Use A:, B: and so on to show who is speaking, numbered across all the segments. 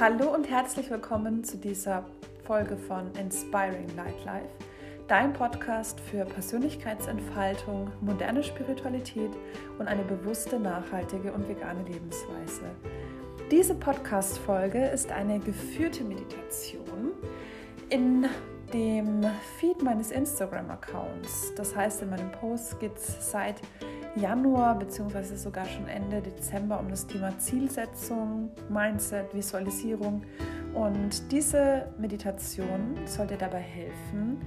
A: Hallo und herzlich willkommen zu dieser Folge von Inspiring Nightlife, dein Podcast für Persönlichkeitsentfaltung, moderne Spiritualität und eine bewusste, nachhaltige und vegane Lebensweise. Diese Podcast-Folge ist eine geführte Meditation in dem Feed meines Instagram-Accounts. Das heißt, in meinem Post geht es seit Januar bzw. sogar schon Ende Dezember um das Thema Zielsetzung, Mindset, Visualisierung. Und diese Meditation soll dir dabei helfen,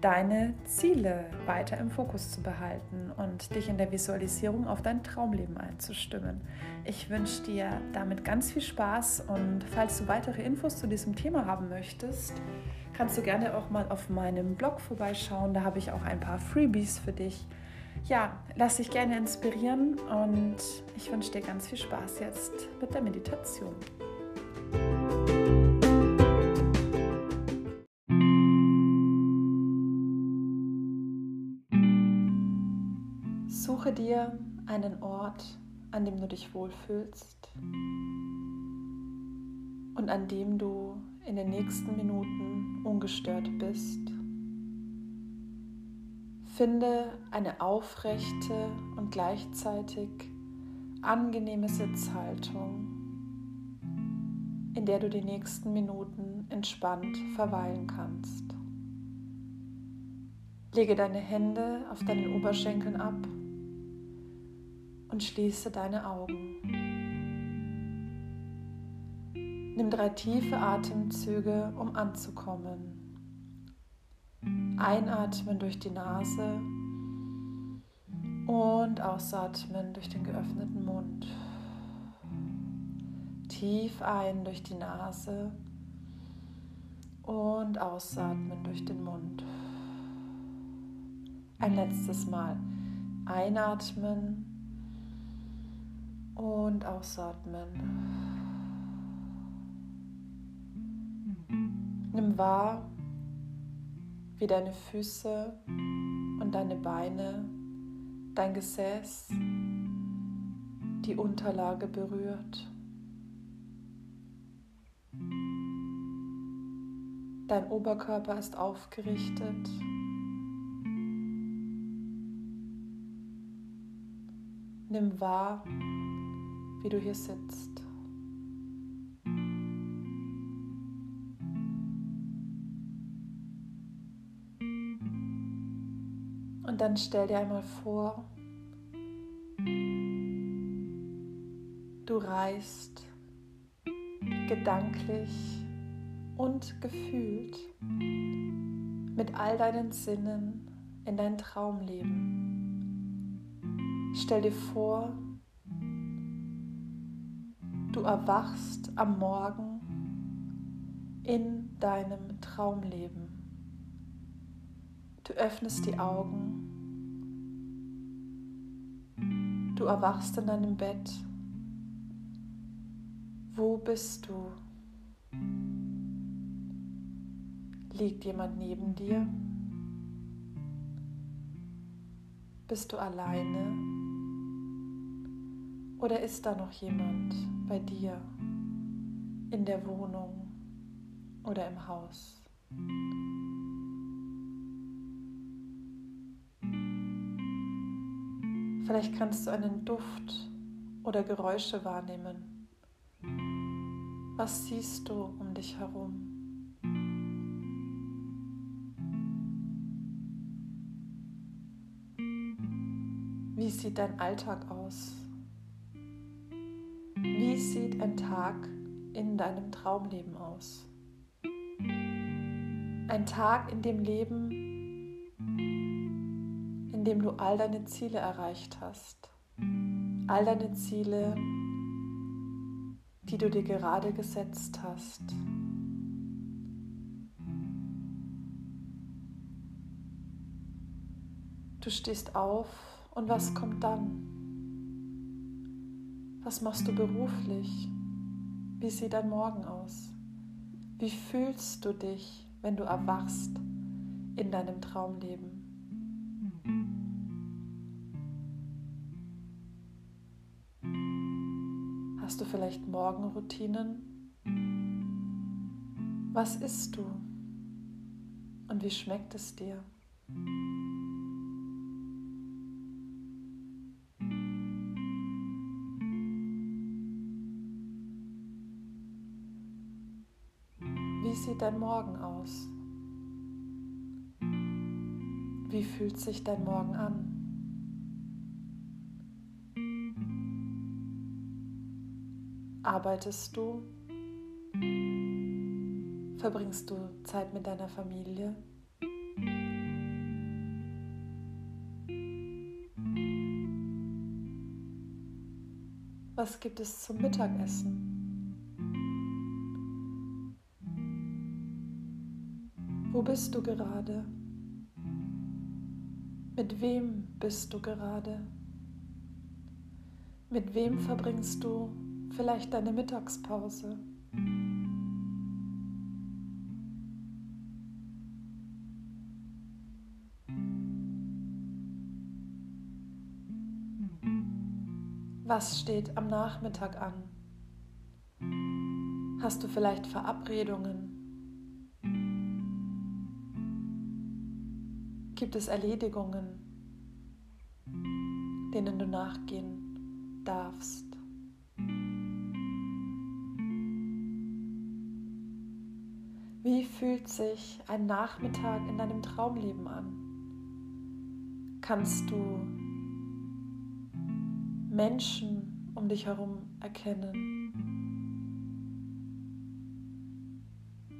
A: deine Ziele weiter im Fokus zu behalten und dich in der Visualisierung auf dein Traumleben einzustimmen. Ich wünsche dir damit ganz viel Spaß und falls du weitere Infos zu diesem Thema haben möchtest, kannst du gerne auch mal auf meinem Blog vorbeischauen. Da habe ich auch ein paar Freebies für dich ja, lass dich gerne inspirieren und ich wünsche dir ganz viel Spaß jetzt mit der Meditation. Suche dir einen Ort, an dem du dich wohlfühlst und an dem du in den nächsten Minuten ungestört bist. Finde eine aufrechte und gleichzeitig angenehme Sitzhaltung, in der du die nächsten Minuten entspannt verweilen kannst. Lege deine Hände auf deinen Oberschenkeln ab und schließe deine Augen. Nimm drei tiefe Atemzüge, um anzukommen. Einatmen durch die Nase und ausatmen durch den geöffneten Mund. Tief ein durch die Nase und ausatmen durch den Mund. Ein letztes Mal einatmen und ausatmen. Nimm wahr, wie deine Füße und deine Beine, dein Gesäß die Unterlage berührt. Dein Oberkörper ist aufgerichtet. Nimm wahr, wie du hier sitzt. Und dann stell dir einmal vor, du reist gedanklich und gefühlt mit all deinen Sinnen in dein Traumleben. Stell dir vor, du erwachst am Morgen in deinem Traumleben. Du öffnest die Augen Du erwachst in deinem Bett. Wo bist du? Liegt jemand neben dir? Bist du alleine? Oder ist da noch jemand bei dir in der Wohnung oder im Haus? Vielleicht kannst du einen Duft oder Geräusche wahrnehmen. Was siehst du um dich herum? Wie sieht dein Alltag aus? Wie sieht ein Tag in deinem Traumleben aus? Ein Tag in dem Leben, indem du all deine Ziele erreicht hast. All deine Ziele, die du dir gerade gesetzt hast. Du stehst auf und was kommt dann? Was machst du beruflich? Wie sieht dein Morgen aus? Wie fühlst du dich, wenn du erwachst in deinem Traumleben? Vielleicht Morgenroutinen? Was isst du und wie schmeckt es dir? Wie sieht dein Morgen aus? Wie fühlt sich dein Morgen an? Arbeitest du? Verbringst du Zeit mit deiner Familie? Was gibt es zum Mittagessen? Wo bist du gerade? Mit wem bist du gerade? Mit wem verbringst du vielleicht deine Mittagspause? Was steht am Nachmittag an? Hast du vielleicht Verabredungen? Gibt es Erledigungen, denen du nachgehen darfst? Wie fühlt sich ein Nachmittag in deinem Traumleben an? Kannst du Menschen um dich herum erkennen?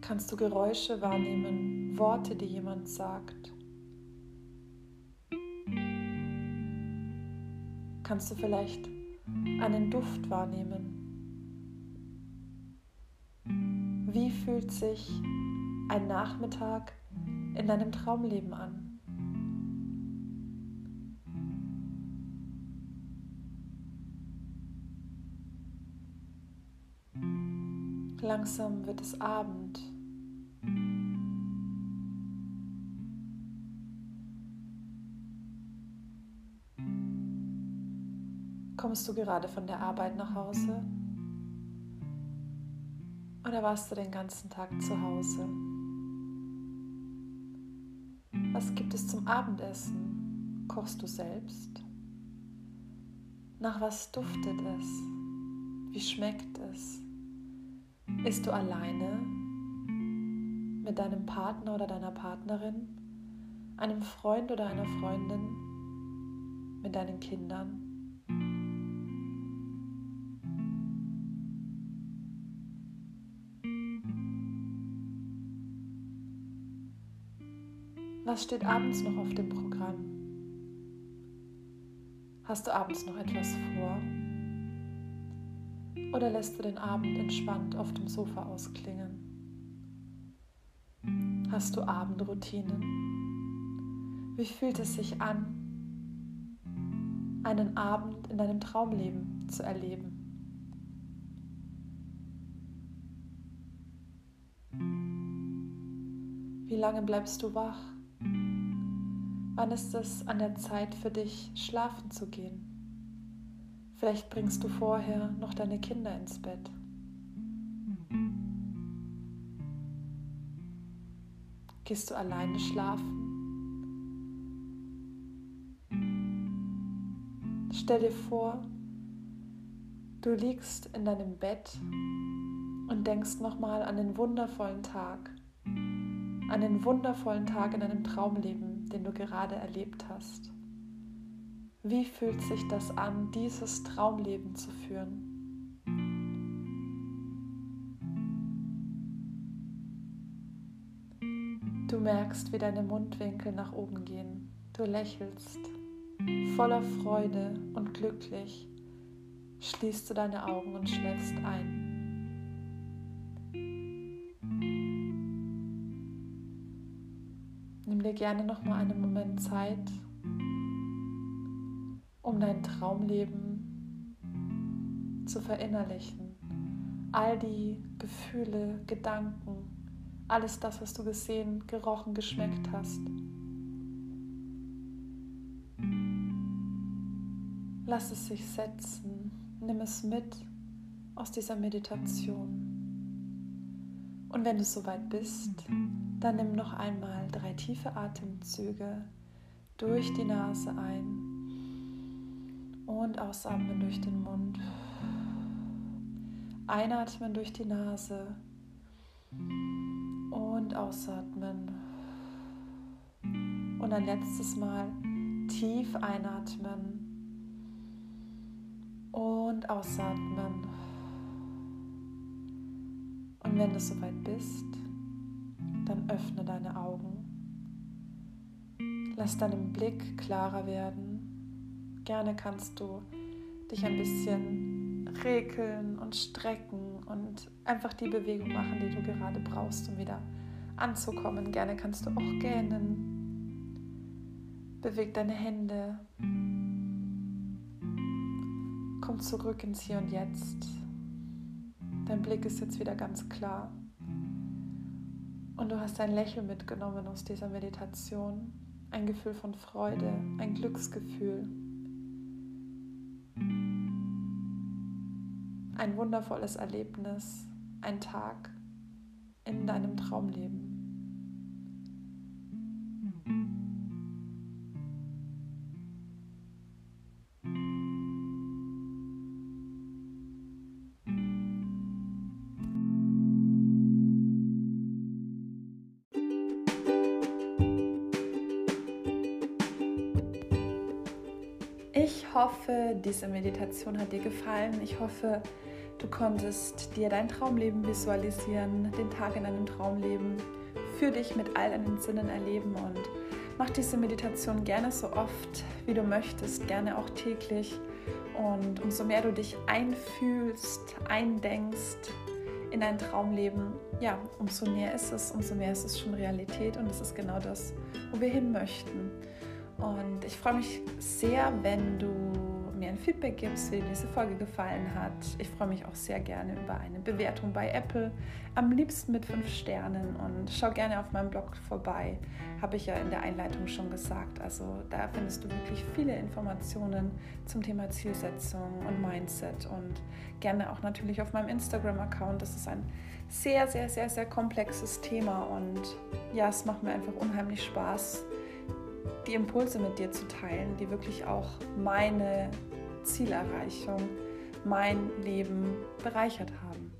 A: Kannst du Geräusche wahrnehmen, Worte, die jemand sagt? Kannst du vielleicht einen Duft wahrnehmen? Wie fühlt sich ein Nachmittag in deinem Traumleben an? Langsam wird es Abend. Kommst du gerade von der Arbeit nach Hause? Oder warst du den ganzen Tag zu Hause? Was gibt es zum Abendessen? Kochst du selbst? Nach was duftet es? Wie schmeckt es? Bist du alleine mit deinem Partner oder deiner Partnerin, einem Freund oder einer Freundin, mit deinen Kindern? Was steht abends noch auf dem Programm? Hast du abends noch etwas vor? Oder lässt du den Abend entspannt auf dem Sofa ausklingen? Hast du Abendroutinen? Wie fühlt es sich an, einen Abend in deinem Traumleben zu erleben? Wie lange bleibst du wach? Wann ist es an der Zeit für dich, schlafen zu gehen? Vielleicht bringst du vorher noch deine Kinder ins Bett. Gehst du alleine schlafen? Stell dir vor, du liegst in deinem Bett und denkst nochmal an den wundervollen Tag, an den wundervollen Tag in deinem Traumleben, den du gerade erlebt hast. Wie fühlt sich das an, dieses Traumleben zu führen? Du merkst, wie deine Mundwinkel nach oben gehen. Du lächelst. Voller Freude und glücklich schließt du deine Augen und schläfst ein. Dir gerne noch mal einen Moment Zeit, um dein Traumleben zu verinnerlichen. All die Gefühle, Gedanken, alles das, was du gesehen, gerochen, geschmeckt hast. Lass es sich setzen, nimm es mit aus dieser Meditation Und wenn du soweit bist, dann nimm noch einmal drei tiefe Atemzüge durch die Nase ein und ausatmen durch den Mund. Einatmen durch die Nase und ausatmen. Und ein letztes Mal tief einatmen und ausatmen. Und wenn du soweit bist, dann öffne deine Augen. Lass deinen Blick klarer werden. Gerne kannst du dich ein bisschen regeln und strecken und einfach die Bewegung machen, die du gerade brauchst, um wieder anzukommen. Gerne kannst du auch gähnen. Beweg deine Hände. Komm zurück ins Hier und Jetzt. Dein Blick ist jetzt wieder ganz klar. Und du hast ein Lächeln mitgenommen aus dieser Meditation. Ein Gefühl von Freude, ein Glücksgefühl. Ein wundervolles Erlebnis, ein Tag in deinem Traumleben. Hoffe, diese Meditation hat dir gefallen. Ich hoffe, du konntest dir dein Traumleben visualisieren, den Tag in deinem Traumleben für dich mit all deinen Sinnen erleben und mach diese Meditation gerne so oft, wie du möchtest, gerne auch täglich. Und umso mehr du dich einfühlst, eindenkst in dein Traumleben, ja, umso näher ist es, umso mehr ist es schon Realität und es ist genau das, wo wir hin möchten. Und ich freue mich sehr, wenn du mir ein Feedback gibst, wie dir diese Folge gefallen hat. Ich freue mich auch sehr gerne über eine Bewertung bei Apple, am liebsten mit fünf Sternen. Und schau gerne auf meinem Blog vorbei, habe ich ja in der Einleitung schon gesagt. Also da findest du wirklich viele Informationen zum Thema Zielsetzung und Mindset und gerne auch natürlich auf meinem Instagram-Account. Das ist ein sehr, sehr, sehr, sehr komplexes Thema und ja, es macht mir einfach unheimlich Spaß die Impulse mit dir zu teilen, die wirklich auch meine Zielerreichung, mein Leben bereichert haben.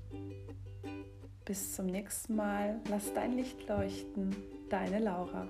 A: Bis zum nächsten Mal. Lass dein Licht leuchten. Deine Laura.